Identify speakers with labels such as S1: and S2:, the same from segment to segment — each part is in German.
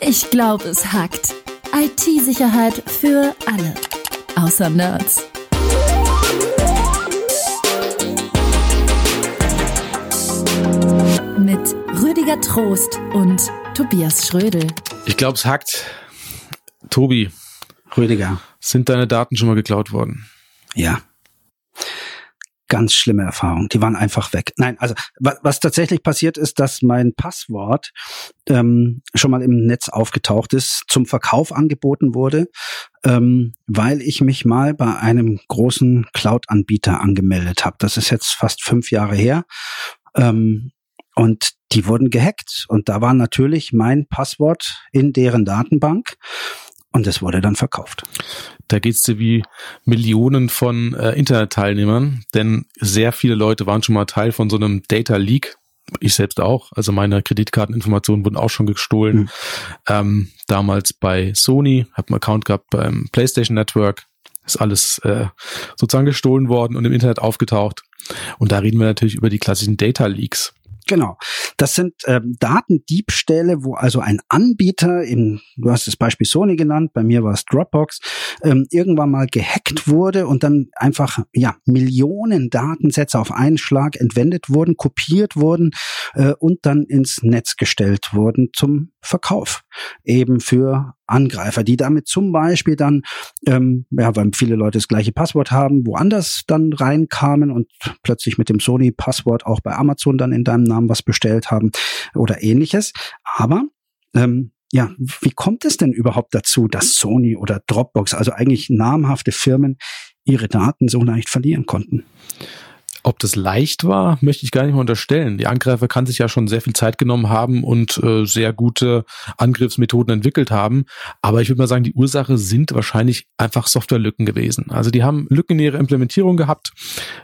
S1: Ich glaube, es hackt. IT-Sicherheit für alle. Außer Nerds. Mit Rüdiger Trost und Tobias Schrödel.
S2: Ich glaube, es hackt. Tobi.
S3: Rüdiger.
S2: Sind deine Daten schon mal geklaut worden?
S3: Ja ganz schlimme Erfahrung. Die waren einfach weg. Nein, also was, was tatsächlich passiert ist, dass mein Passwort ähm, schon mal im Netz aufgetaucht ist, zum Verkauf angeboten wurde, ähm, weil ich mich mal bei einem großen Cloud-Anbieter angemeldet habe. Das ist jetzt fast fünf Jahre her. Ähm, und die wurden gehackt. Und da war natürlich mein Passwort in deren Datenbank. Und es wurde dann verkauft.
S2: Da geht's dir wie Millionen von äh, Internetteilnehmern, denn sehr viele Leute waren schon mal Teil von so einem Data Leak. Ich selbst auch. Also meine Kreditkarteninformationen wurden auch schon gestohlen. Mhm. Ähm, damals bei Sony, habe einen Account gehabt beim PlayStation Network. Ist alles äh, sozusagen gestohlen worden und im Internet aufgetaucht. Und da reden wir natürlich über die klassischen Data Leaks.
S3: Genau. Das sind ähm, Datendiebstähle, wo also ein Anbieter, in, du hast das Beispiel Sony genannt, bei mir war es Dropbox, ähm, irgendwann mal gehackt wurde und dann einfach ja Millionen Datensätze auf einen Schlag entwendet wurden, kopiert wurden äh, und dann ins Netz gestellt wurden zum Verkauf. Eben für Angreifer, die damit zum Beispiel dann, ähm, ja, weil viele Leute das gleiche Passwort haben, woanders dann reinkamen und plötzlich mit dem Sony-Passwort auch bei Amazon dann in deinem Namen was bestellt haben oder ähnliches. Aber ähm, ja, wie kommt es denn überhaupt dazu, dass Sony oder Dropbox, also eigentlich namhafte Firmen, ihre Daten so leicht verlieren konnten?
S2: Ob das leicht war, möchte ich gar nicht mehr unterstellen. Die Angreifer kann sich ja schon sehr viel Zeit genommen haben und äh, sehr gute Angriffsmethoden entwickelt haben. Aber ich würde mal sagen, die Ursache sind wahrscheinlich einfach Softwarelücken gewesen. Also die haben Lücken in ihrer Implementierung gehabt,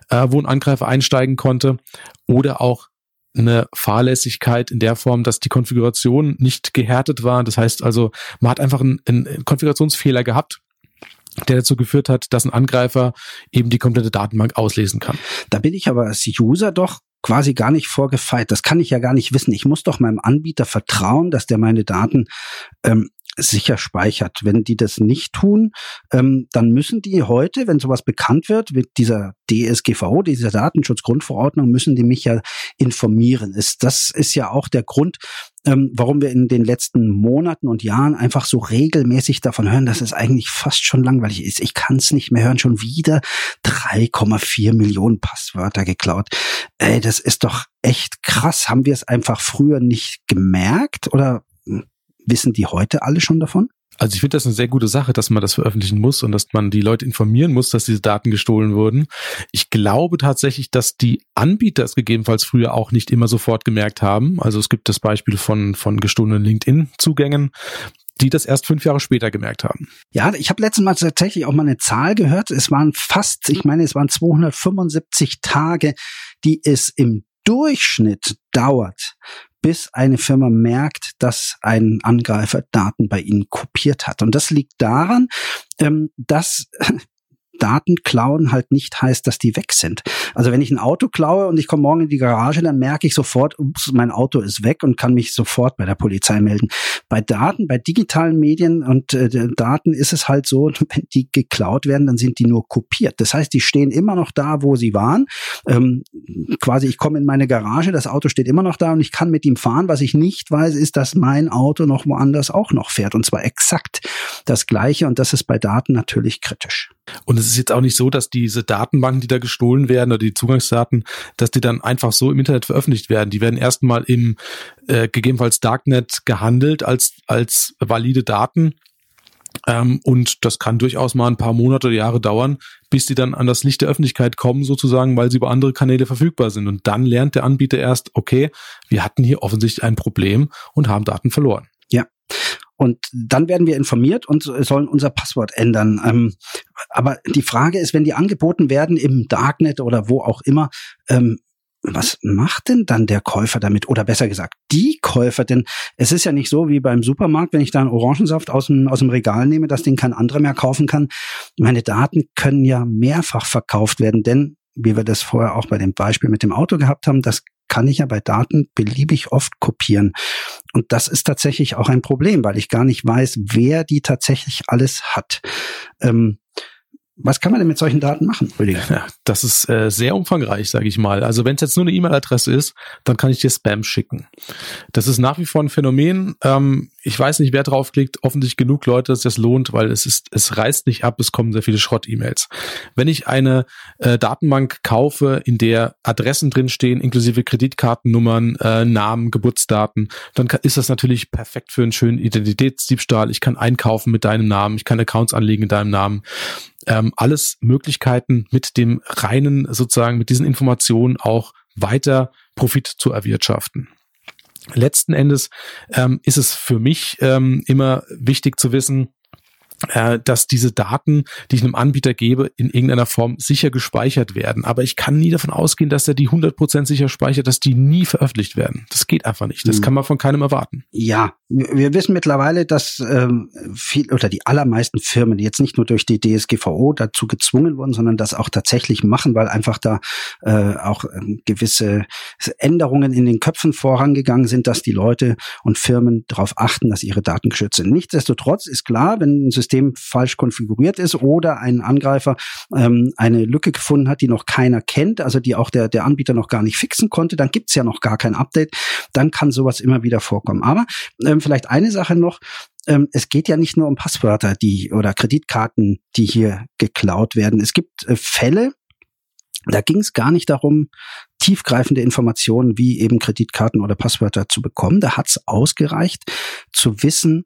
S2: äh, wo ein Angreifer einsteigen konnte oder auch eine Fahrlässigkeit in der Form, dass die Konfiguration nicht gehärtet war. Das heißt also, man hat einfach einen, einen Konfigurationsfehler gehabt der dazu geführt hat, dass ein Angreifer eben die komplette Datenbank auslesen kann.
S3: Da bin ich aber als User doch quasi gar nicht vorgefeit. Das kann ich ja gar nicht wissen. Ich muss doch meinem Anbieter vertrauen, dass der meine Daten ähm, sicher speichert. Wenn die das nicht tun, ähm, dann müssen die heute, wenn sowas bekannt wird, mit dieser DSGVO, dieser Datenschutzgrundverordnung, müssen die mich ja informieren. Ist, das ist ja auch der Grund, ähm, warum wir in den letzten Monaten und Jahren einfach so regelmäßig davon hören, dass es eigentlich fast schon langweilig ist. Ich kann es nicht mehr hören, schon wieder 3,4 Millionen Passwörter geklaut. Ey, das ist doch echt krass. Haben wir es einfach früher nicht gemerkt oder wissen die heute alle schon davon?
S2: Also ich finde das eine sehr gute Sache, dass man das veröffentlichen muss und dass man die Leute informieren muss, dass diese Daten gestohlen wurden. Ich glaube tatsächlich, dass die Anbieter es gegebenenfalls früher auch nicht immer sofort gemerkt haben. Also es gibt das Beispiel von, von gestohlenen LinkedIn-Zugängen, die das erst fünf Jahre später gemerkt haben.
S3: Ja, ich habe letztes Mal tatsächlich auch mal eine Zahl gehört. Es waren fast, ich meine, es waren 275 Tage, die es im Durchschnitt dauert, bis eine Firma merkt, dass ein Angreifer Daten bei ihnen kopiert hat. Und das liegt daran, ähm, dass Daten klauen halt nicht heißt, dass die weg sind. Also wenn ich ein Auto klaue und ich komme morgen in die Garage, dann merke ich sofort, ups, mein Auto ist weg und kann mich sofort bei der Polizei melden. Bei Daten, bei digitalen Medien und äh, Daten ist es halt so, wenn die geklaut werden, dann sind die nur kopiert. Das heißt, die stehen immer noch da, wo sie waren. Ähm, quasi, ich komme in meine Garage, das Auto steht immer noch da und ich kann mit ihm fahren. Was ich nicht weiß, ist, dass mein Auto noch woanders auch noch fährt und zwar exakt das gleiche und das ist bei Daten natürlich kritisch.
S2: Und es ist jetzt auch nicht so, dass diese Datenbanken, die da gestohlen werden oder die Zugangsdaten, dass die dann einfach so im Internet veröffentlicht werden. Die werden erstmal im äh, gegebenenfalls Darknet gehandelt als, als valide Daten. Ähm, und das kann durchaus mal ein paar Monate oder Jahre dauern, bis die dann an das Licht der Öffentlichkeit kommen, sozusagen, weil sie über andere Kanäle verfügbar sind. Und dann lernt der Anbieter erst, okay, wir hatten hier offensichtlich ein Problem und haben Daten verloren.
S3: Ja. Und dann werden wir informiert und sollen unser Passwort ändern. Ähm, aber die Frage ist, wenn die angeboten werden im Darknet oder wo auch immer, ähm, was macht denn dann der Käufer damit? Oder besser gesagt, die Käufer, denn es ist ja nicht so wie beim Supermarkt, wenn ich da einen Orangensaft aus dem, aus dem Regal nehme, dass den kein anderer mehr kaufen kann. Meine Daten können ja mehrfach verkauft werden, denn wie wir das vorher auch bei dem Beispiel mit dem Auto gehabt haben, das kann ich ja bei Daten beliebig oft kopieren. Und das ist tatsächlich auch ein Problem, weil ich gar nicht weiß, wer die tatsächlich alles hat. Ähm, was kann man denn mit solchen Daten machen,
S2: Rüdiger? Ja, das ist äh, sehr umfangreich, sage ich mal. Also wenn es jetzt nur eine E-Mail-Adresse ist, dann kann ich dir Spam schicken. Das ist nach wie vor ein Phänomen. Ähm, ich weiß nicht, wer draufklickt. Offensichtlich genug Leute, dass das lohnt, weil es ist, es reißt nicht ab. Es kommen sehr viele Schrott-E-Mails. Wenn ich eine äh, Datenbank kaufe, in der Adressen drinstehen, inklusive Kreditkartennummern, äh, Namen, Geburtsdaten, dann kann, ist das natürlich perfekt für einen schönen Identitätsdiebstahl. Ich kann einkaufen mit deinem Namen, ich kann Accounts anlegen in deinem Namen ähm, alles Möglichkeiten mit dem reinen, sozusagen mit diesen Informationen auch weiter Profit zu erwirtschaften. Letzten Endes ähm, ist es für mich ähm, immer wichtig zu wissen, äh, dass diese Daten, die ich einem Anbieter gebe, in irgendeiner Form sicher gespeichert werden. Aber ich kann nie davon ausgehen, dass er die 100% sicher speichert, dass die nie veröffentlicht werden. Das geht einfach nicht. Das hm. kann man von keinem erwarten.
S3: Ja, wir wissen mittlerweile, dass ähm, viel oder die allermeisten Firmen jetzt nicht nur durch die DSGVO dazu gezwungen wurden, sondern das auch tatsächlich machen, weil einfach da äh, auch ähm, gewisse Änderungen in den Köpfen vorangegangen sind, dass die Leute und Firmen darauf achten, dass ihre Daten geschützt sind. Nichtsdestotrotz ist klar, wenn ein System falsch konfiguriert ist oder ein Angreifer ähm, eine Lücke gefunden hat, die noch keiner kennt, also die auch der, der Anbieter noch gar nicht fixen konnte, dann gibt's ja noch gar kein Update, dann kann sowas immer wieder vorkommen. Aber ähm, vielleicht eine Sache noch, ähm, es geht ja nicht nur um Passwörter, die oder Kreditkarten, die hier geklaut werden. Es gibt äh, Fälle, da ging es gar nicht darum, tiefgreifende Informationen wie eben Kreditkarten oder Passwörter zu bekommen. Da hat es ausgereicht zu wissen,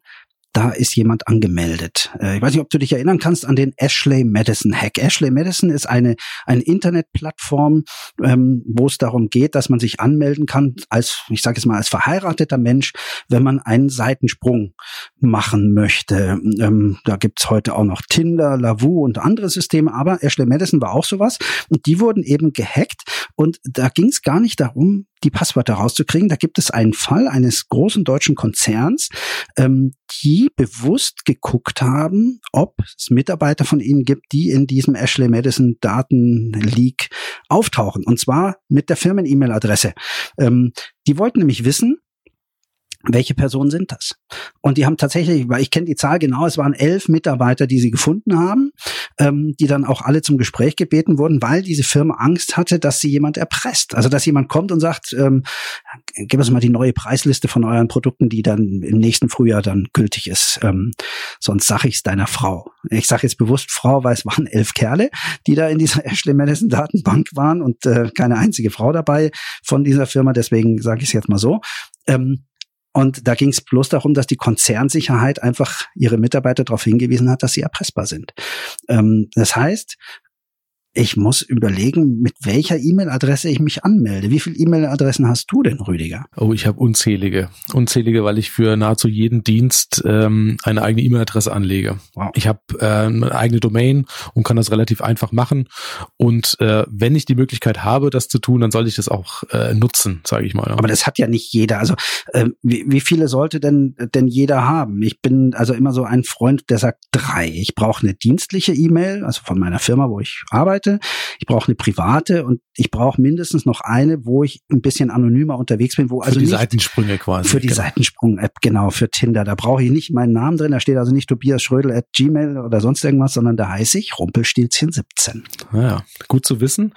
S3: da ist jemand angemeldet. Äh, ich weiß nicht, ob du dich erinnern kannst an den Ashley Madison Hack. Ashley Madison ist eine, eine Internetplattform, ähm, wo es darum geht, dass man sich anmelden kann als, ich sage jetzt mal, als verheirateter Mensch, wenn man einen Seitensprung machen möchte. Ähm, da gibt's heute auch noch Tinder, Lavu und andere Systeme, aber Ashley Madison war auch sowas. Und die wurden eben gehackt. Und da ging es gar nicht darum, die Passwörter rauszukriegen. Da gibt es einen Fall eines großen deutschen Konzerns, ähm, die bewusst geguckt haben, ob es Mitarbeiter von ihnen gibt, die in diesem Ashley Madison Daten Leak auftauchen. Und zwar mit der Firmen-E-Mail-Adresse. Ähm, die wollten nämlich wissen, welche Personen sind das? Und die haben tatsächlich, weil ich kenne die Zahl genau, es waren elf Mitarbeiter, die sie gefunden haben, ähm, die dann auch alle zum Gespräch gebeten wurden, weil diese Firma Angst hatte, dass sie jemand erpresst. Also dass jemand kommt und sagt, ähm, gib uns mal die neue Preisliste von euren Produkten, die dann im nächsten Frühjahr dann gültig ist. Ähm, sonst sage ich es deiner Frau. Ich sage jetzt bewusst Frau, weil es waren elf Kerle, die da in dieser Ashley Madison Datenbank waren und äh, keine einzige Frau dabei von dieser Firma. Deswegen sage ich es jetzt mal so. Ähm, und da ging es bloß darum, dass die Konzernsicherheit einfach ihre Mitarbeiter darauf hingewiesen hat, dass sie erpressbar sind. Ähm, das heißt, ich muss überlegen, mit welcher E-Mail-Adresse ich mich anmelde. Wie viele E-Mail-Adressen hast du denn, Rüdiger?
S2: Oh, ich habe unzählige. Unzählige, weil ich für nahezu jeden Dienst ähm, eine eigene E-Mail-Adresse anlege. Wow. Ich habe äh, eine eigene Domain und kann das relativ einfach machen. Und äh, wenn ich die Möglichkeit habe, das zu tun, dann sollte ich das auch äh, nutzen, sage ich mal.
S3: Aber das hat ja nicht jeder. Also äh, wie, wie viele sollte denn denn jeder haben? Ich bin also immer so ein Freund, der sagt drei. Ich brauche eine dienstliche E-Mail, also von meiner Firma, wo ich arbeite Seite, ich brauche eine private und ich brauche mindestens noch eine, wo ich ein bisschen anonymer unterwegs bin, wo
S2: für also die Seitensprünge quasi.
S3: Für die genau. Seitensprung-App, genau, für Tinder. Da brauche ich nicht meinen Namen drin, da steht also nicht Tobias Schrödel at Gmail oder sonst irgendwas, sondern da heiße ich Rumpelstilzchen 17.
S2: Ja, gut zu wissen.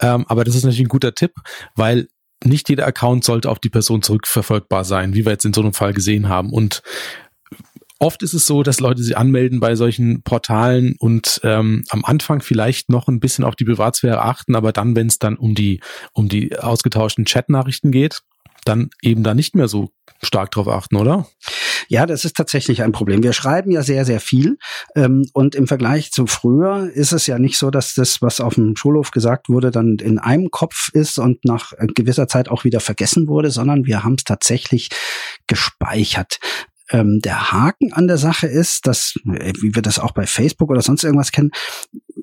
S2: Ähm, aber das ist natürlich ein guter Tipp, weil nicht jeder Account sollte auf die Person zurückverfolgbar sein, wie wir jetzt in so einem Fall gesehen haben. Und Oft ist es so, dass Leute sich anmelden bei solchen Portalen und ähm, am Anfang vielleicht noch ein bisschen auf die Privatsphäre achten, aber dann, wenn es dann um die um die ausgetauschten Chatnachrichten geht, dann eben da nicht mehr so stark drauf achten, oder?
S3: Ja, das ist tatsächlich ein Problem. Wir schreiben ja sehr, sehr viel. Ähm, und im Vergleich zu früher ist es ja nicht so, dass das, was auf dem Schulhof gesagt wurde, dann in einem Kopf ist und nach gewisser Zeit auch wieder vergessen wurde, sondern wir haben es tatsächlich gespeichert. Ähm, der Haken an der Sache ist, dass, äh, wie wir das auch bei Facebook oder sonst irgendwas kennen,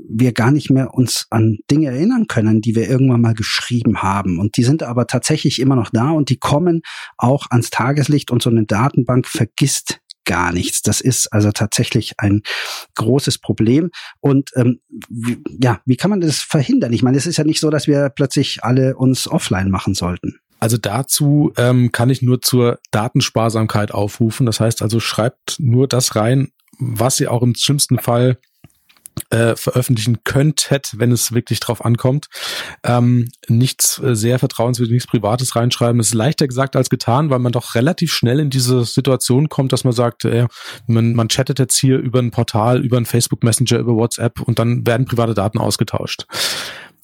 S3: wir gar nicht mehr uns an Dinge erinnern können, die wir irgendwann mal geschrieben haben. Und die sind aber tatsächlich immer noch da und die kommen auch ans Tageslicht und so eine Datenbank vergisst gar nichts. Das ist also tatsächlich ein großes Problem. Und ähm, wie, ja, wie kann man das verhindern? Ich meine, es ist ja nicht so, dass wir plötzlich alle uns offline machen sollten.
S2: Also dazu ähm, kann ich nur zur Datensparsamkeit aufrufen. Das heißt also, schreibt nur das rein, was ihr auch im schlimmsten Fall äh, veröffentlichen könntet, wenn es wirklich drauf ankommt. Ähm, nichts äh, sehr vertrauenswürdiges, nichts Privates reinschreiben. Es ist leichter gesagt als getan, weil man doch relativ schnell in diese Situation kommt, dass man sagt, äh, man, man chattet jetzt hier über ein Portal, über ein Facebook Messenger, über WhatsApp und dann werden private Daten ausgetauscht.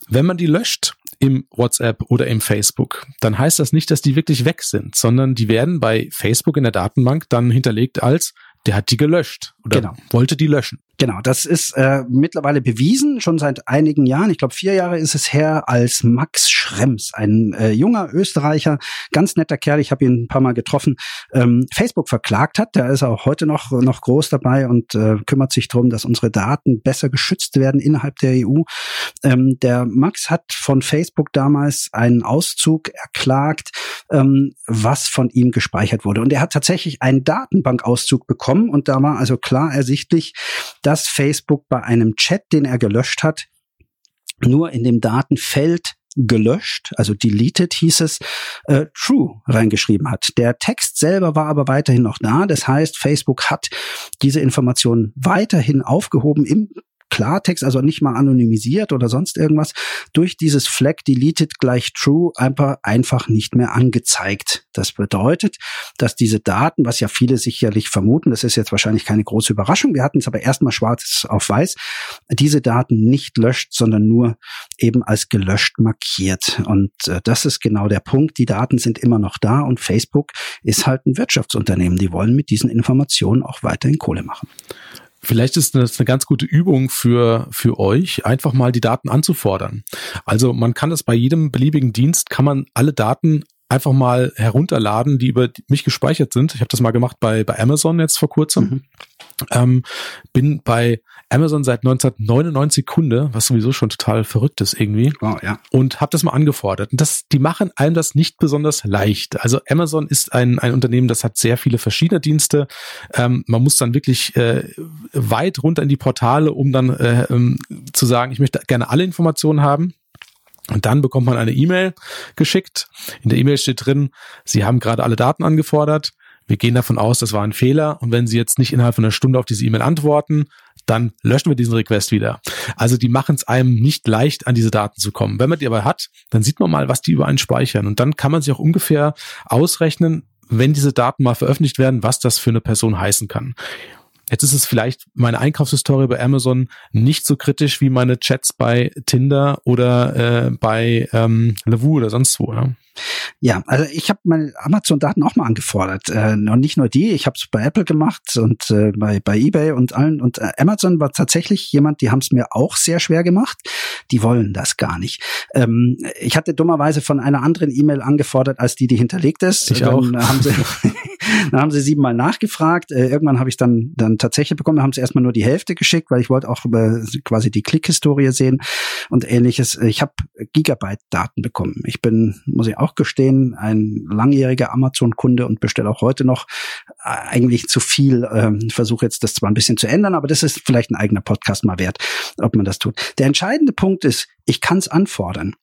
S2: Wenn man die löscht, im WhatsApp oder im Facebook, dann heißt das nicht, dass die wirklich weg sind, sondern die werden bei Facebook in der Datenbank dann hinterlegt als der hat die gelöscht oder genau. wollte die löschen.
S3: Genau, das ist äh, mittlerweile bewiesen, schon seit einigen Jahren. Ich glaube, vier Jahre ist es her, als Max Schrems, ein äh, junger Österreicher, ganz netter Kerl, ich habe ihn ein paar Mal getroffen, ähm, Facebook verklagt hat. Der ist auch heute noch, noch groß dabei und äh, kümmert sich darum, dass unsere Daten besser geschützt werden innerhalb der EU. Ähm, der Max hat von Facebook damals einen Auszug erklagt, ähm, was von ihm gespeichert wurde. Und er hat tatsächlich einen Datenbankauszug bekommen und da war also klar ersichtlich, dass Facebook bei einem Chat, den er gelöscht hat, nur in dem Datenfeld gelöscht, also deleted hieß es, äh, true reingeschrieben hat. Der Text selber war aber weiterhin noch da. Das heißt, Facebook hat diese Information weiterhin aufgehoben im Klartext, also nicht mal anonymisiert oder sonst irgendwas, durch dieses Flag deleted gleich true einfach, einfach nicht mehr angezeigt. Das bedeutet, dass diese Daten, was ja viele sicherlich vermuten, das ist jetzt wahrscheinlich keine große Überraschung, wir hatten es aber erstmal schwarz auf weiß, diese Daten nicht löscht, sondern nur eben als gelöscht markiert. Und äh, das ist genau der Punkt. Die Daten sind immer noch da und Facebook ist halt ein Wirtschaftsunternehmen. Die wollen mit diesen Informationen auch weiterhin Kohle machen.
S2: Vielleicht ist das eine ganz gute Übung für, für euch, einfach mal die Daten anzufordern. Also man kann das bei jedem beliebigen Dienst, kann man alle Daten einfach mal herunterladen, die über mich gespeichert sind. Ich habe das mal gemacht bei, bei Amazon jetzt vor kurzem. Mhm. Ähm, bin bei Amazon seit 1999 Kunde, was sowieso schon total verrückt ist irgendwie.
S3: Wow, ja.
S2: Und habe das mal angefordert. Und das, die machen einem das nicht besonders leicht. Also Amazon ist ein, ein Unternehmen, das hat sehr viele verschiedene Dienste. Ähm, man muss dann wirklich äh, weit runter in die Portale, um dann äh, ähm, zu sagen, ich möchte gerne alle Informationen haben. Und dann bekommt man eine E-Mail geschickt. In der E-Mail steht drin, Sie haben gerade alle Daten angefordert. Wir gehen davon aus, das war ein Fehler. Und wenn Sie jetzt nicht innerhalb von einer Stunde auf diese E-Mail antworten, dann löschen wir diesen Request wieder. Also die machen es einem nicht leicht, an diese Daten zu kommen. Wenn man die aber hat, dann sieht man mal, was die über einen speichern. Und dann kann man sich auch ungefähr ausrechnen, wenn diese Daten mal veröffentlicht werden, was das für eine Person heißen kann. Jetzt ist es vielleicht meine Einkaufshistorie bei Amazon nicht so kritisch wie meine Chats bei Tinder oder äh, bei ähm, Lavu oder sonst wo. Ja?
S3: Ja, also ich habe meine Amazon-Daten auch mal angefordert. Äh, und nicht nur die, ich habe es bei Apple gemacht und äh, bei, bei eBay und allen. Und äh, Amazon war tatsächlich jemand, die haben es mir auch sehr schwer gemacht. Die wollen das gar nicht. Ähm, ich hatte dummerweise von einer anderen E-Mail angefordert, als die, die hinterlegt ist.
S2: Ich
S3: dann
S2: auch.
S3: Haben sie, dann haben sie siebenmal nachgefragt. Äh, irgendwann habe ich dann, dann tatsächlich bekommen, da haben sie erstmal nur die Hälfte geschickt, weil ich wollte auch über quasi die Klickhistorie sehen und ähnliches. Ich habe Gigabyte-Daten bekommen. Ich bin, muss ich auch gestehen, ein langjähriger Amazon-Kunde und bestelle auch heute noch äh, eigentlich zu viel. Ähm, Versuche jetzt das zwar ein bisschen zu ändern, aber das ist vielleicht ein eigener Podcast mal wert, ob man das tut. Der entscheidende Punkt ist, ich kann es anfordern.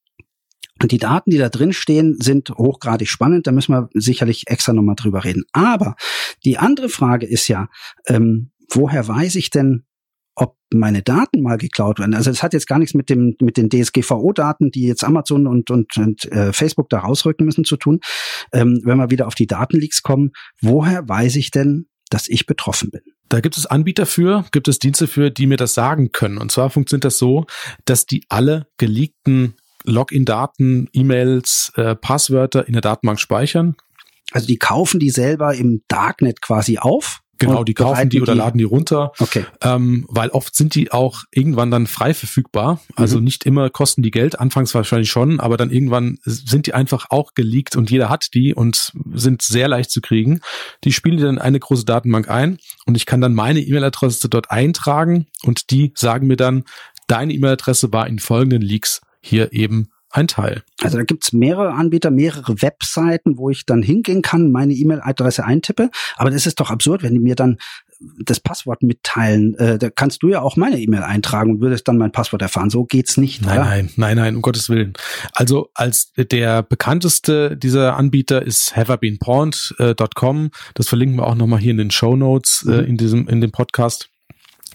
S3: Und die Daten, die da drin stehen, sind hochgradig spannend. Da müssen wir sicherlich extra nochmal drüber reden. Aber die andere Frage ist ja, ähm, woher weiß ich denn, ob meine Daten mal geklaut werden. Also es hat jetzt gar nichts mit dem mit den DSGVO-Daten, die jetzt Amazon und und, und äh, Facebook da rausrücken müssen, zu tun. Ähm, wenn wir wieder auf die Datenleaks kommen, woher weiß ich denn, dass ich betroffen bin?
S2: Da gibt es Anbieter für, gibt es Dienste für, die mir das sagen können. Und zwar funktioniert das so, dass die alle geleakten Login-Daten, E-Mails, äh, Passwörter in der Datenbank speichern.
S3: Also die kaufen die selber im Darknet quasi auf
S2: Genau, die kaufen die oder die? laden die runter.
S3: Okay.
S2: Ähm, weil oft sind die auch irgendwann dann frei verfügbar. Also mhm. nicht immer kosten die Geld, anfangs wahrscheinlich schon, aber dann irgendwann sind die einfach auch geleakt und jeder hat die und sind sehr leicht zu kriegen. Die spielen dann eine große Datenbank ein und ich kann dann meine E-Mail-Adresse dort eintragen und die sagen mir dann, deine E-Mail-Adresse war in folgenden Leaks hier eben ein Teil.
S3: Also da gibt's mehrere Anbieter, mehrere Webseiten, wo ich dann hingehen kann, meine E-Mail-Adresse eintippe. Aber das ist doch absurd, wenn die mir dann das Passwort mitteilen. Äh, da kannst du ja auch meine E-Mail eintragen und würdest dann mein Passwort erfahren. So geht's nicht.
S4: Nein,
S3: oder?
S4: nein, nein, nein, um Gottes Willen. Also als der bekannteste dieser Anbieter ist haveibeenpawned.com. Das verlinken wir auch nochmal hier in den Show Notes äh, in diesem in dem Podcast.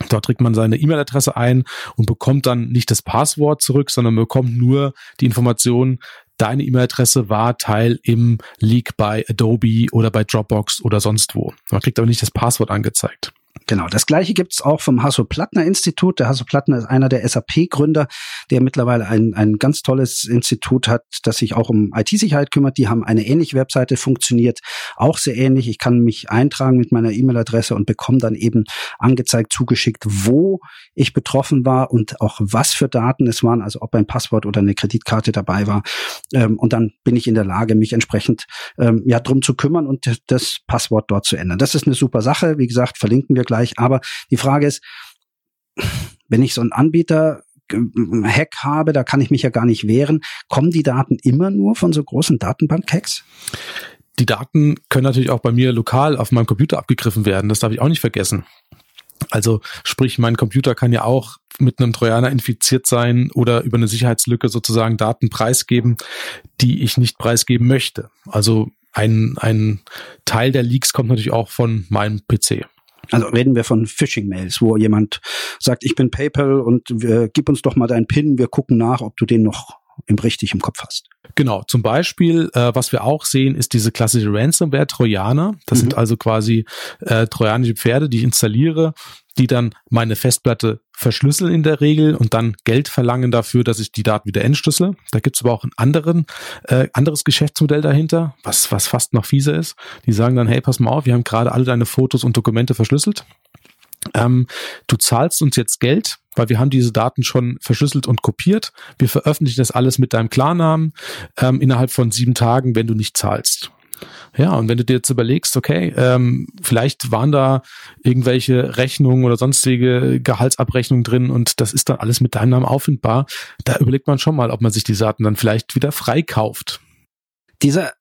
S4: Dort trägt man seine E-Mail-Adresse ein und bekommt dann nicht das Passwort zurück, sondern bekommt nur die Information, deine E-Mail-Adresse war Teil im Leak bei Adobe oder bei Dropbox oder sonst wo. Man kriegt aber nicht das Passwort angezeigt.
S3: Genau, das gleiche gibt's auch vom Hasso-Plattner-Institut. Der Hasso-Plattner ist einer der SAP-Gründer, der mittlerweile ein, ein ganz tolles Institut hat, das sich auch um IT-Sicherheit kümmert. Die haben eine ähnliche Webseite, funktioniert auch sehr ähnlich. Ich kann mich eintragen mit meiner E-Mail-Adresse und bekomme dann eben angezeigt, zugeschickt, wo ich betroffen war und auch was für Daten es waren, also ob ein Passwort oder eine Kreditkarte dabei war. Ähm, und dann bin ich in der Lage, mich entsprechend ähm, ja drum zu kümmern und das Passwort dort zu ändern. Das ist eine super Sache. Wie gesagt, verlinken wir gleich. Aber die Frage ist, wenn ich so einen Anbieter Hack habe, da kann ich mich ja gar nicht wehren. Kommen die Daten immer nur von so großen Datenbank-Hacks?
S4: Die Daten können natürlich auch bei mir lokal auf meinem Computer abgegriffen werden. Das darf ich auch nicht vergessen. Also sprich, mein Computer kann ja auch mit einem Trojaner infiziert sein oder über eine Sicherheitslücke sozusagen Daten preisgeben, die ich nicht preisgeben möchte. Also ein, ein Teil der Leaks kommt natürlich auch von meinem PC.
S3: Also reden wir von Phishing-Mails, wo jemand sagt, ich bin PayPal und äh, gib uns doch mal deinen PIN, wir gucken nach, ob du den noch im richtig im Kopf hast.
S4: Genau, zum Beispiel, äh, was wir auch sehen, ist diese klassische Ransomware-Trojaner. Das mhm. sind also quasi äh, trojanische Pferde, die ich installiere, die dann meine Festplatte verschlüsseln in der Regel und dann Geld verlangen dafür, dass ich die Daten wieder entschlüssel. Da gibt's aber auch ein anderen, äh, anderes Geschäftsmodell dahinter, was, was fast noch fieser ist. Die sagen dann, hey, pass mal auf, wir haben gerade alle deine Fotos und Dokumente verschlüsselt. Ähm, du zahlst uns jetzt Geld, weil wir haben diese Daten schon verschlüsselt und kopiert. Wir veröffentlichen das alles mit deinem Klarnamen ähm, innerhalb von sieben Tagen, wenn du nicht zahlst. Ja, und wenn du dir jetzt überlegst, okay, ähm, vielleicht waren da irgendwelche Rechnungen oder sonstige Gehaltsabrechnungen drin und das ist dann alles mit deinem Namen auffindbar, da überlegt man schon mal, ob man sich die Daten dann vielleicht wieder freikauft.
S3: Dieser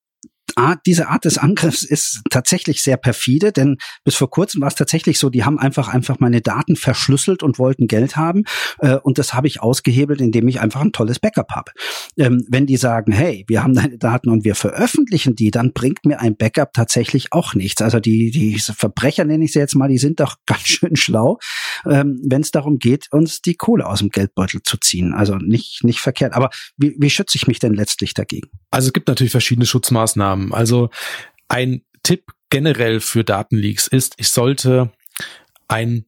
S3: Art, diese Art des Angriffs ist tatsächlich sehr perfide, denn bis vor kurzem war es tatsächlich so, die haben einfach einfach meine Daten verschlüsselt und wollten Geld haben äh, und das habe ich ausgehebelt, indem ich einfach ein tolles Backup habe. Ähm, wenn die sagen, hey, wir haben deine Daten und wir veröffentlichen die, dann bringt mir ein Backup tatsächlich auch nichts. Also die die Verbrecher nenne ich sie jetzt mal, die sind doch ganz schön schlau, ähm, wenn es darum geht, uns die Kohle aus dem Geldbeutel zu ziehen. Also nicht nicht verkehrt. Aber wie, wie schütze ich mich denn letztlich dagegen?
S4: Also es gibt natürlich verschiedene Schutzmaßnahmen. Also ein Tipp generell für Datenleaks ist, ich sollte ein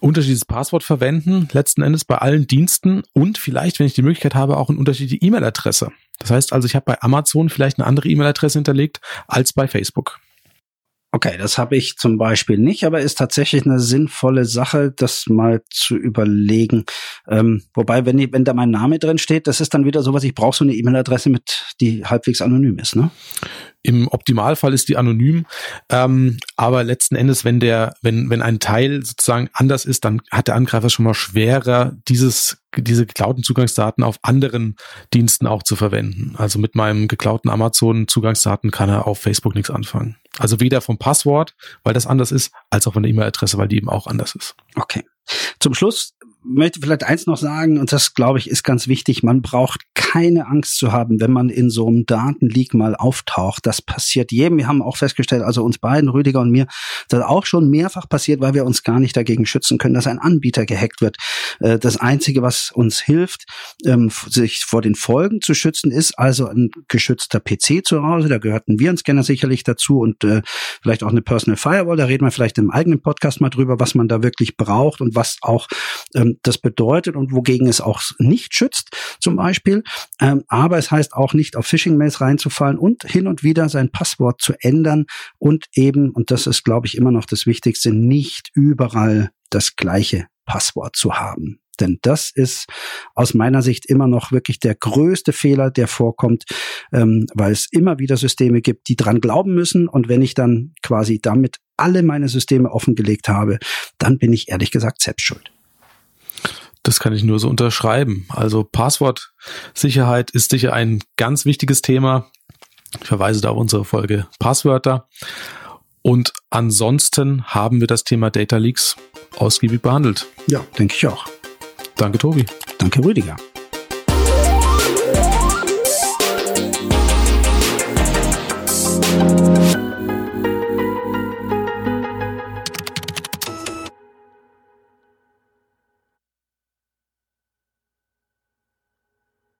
S4: unterschiedliches Passwort verwenden, letzten Endes bei allen Diensten und vielleicht, wenn ich die Möglichkeit habe, auch eine unterschiedliche E-Mail-Adresse. Das heißt also, ich habe bei Amazon vielleicht eine andere E-Mail-Adresse hinterlegt als bei Facebook.
S3: Okay, das habe ich zum Beispiel nicht, aber ist tatsächlich eine sinnvolle Sache, das mal zu überlegen. Ähm, wobei, wenn, wenn da mein Name drin steht, das ist dann wieder sowas, ich brauche so eine E-Mail-Adresse mit, die halbwegs anonym ist, ne?
S4: Im Optimalfall ist die anonym, ähm, aber letzten Endes, wenn der, wenn wenn ein Teil sozusagen anders ist, dann hat der Angreifer schon mal schwerer, dieses diese geklauten Zugangsdaten auf anderen Diensten auch zu verwenden. Also mit meinem geklauten Amazon Zugangsdaten kann er auf Facebook nichts anfangen. Also weder vom Passwort, weil das anders ist, als auch von der E-Mail-Adresse, weil die eben auch anders ist.
S3: Okay. Zum Schluss möchte vielleicht eins noch sagen, und das glaube ich ist ganz wichtig, man braucht keine Angst zu haben, wenn man in so einem Datenleak mal auftaucht. Das passiert jedem. Wir haben auch festgestellt, also uns beiden, Rüdiger und mir, das auch schon mehrfach passiert, weil wir uns gar nicht dagegen schützen können, dass ein Anbieter gehackt wird. Äh, das Einzige, was uns hilft, ähm, sich vor den Folgen zu schützen, ist also ein geschützter PC zu Hause. Da gehört ein Virenscanner sicherlich dazu und äh, vielleicht auch eine Personal Firewall. Da reden wir vielleicht im eigenen Podcast mal drüber, was man da wirklich braucht und was auch ähm, das bedeutet und wogegen es auch nicht schützt, zum Beispiel. Ähm, aber es heißt auch nicht auf Phishing-Mails reinzufallen und hin und wieder sein Passwort zu ändern und eben, und das ist, glaube ich, immer noch das Wichtigste, nicht überall das gleiche Passwort zu haben. Denn das ist aus meiner Sicht immer noch wirklich der größte Fehler, der vorkommt, ähm, weil es immer wieder Systeme gibt, die dran glauben müssen. Und wenn ich dann quasi damit alle meine Systeme offengelegt habe, dann bin ich ehrlich gesagt selbst schuld.
S4: Das kann ich nur so unterschreiben. Also Passwortsicherheit ist sicher ein ganz wichtiges Thema. Ich verweise da auf unsere Folge Passwörter. Und ansonsten haben wir das Thema Data Leaks ausgiebig behandelt.
S3: Ja, denke ich auch.
S4: Danke, Tobi.
S3: Danke, Rüdiger.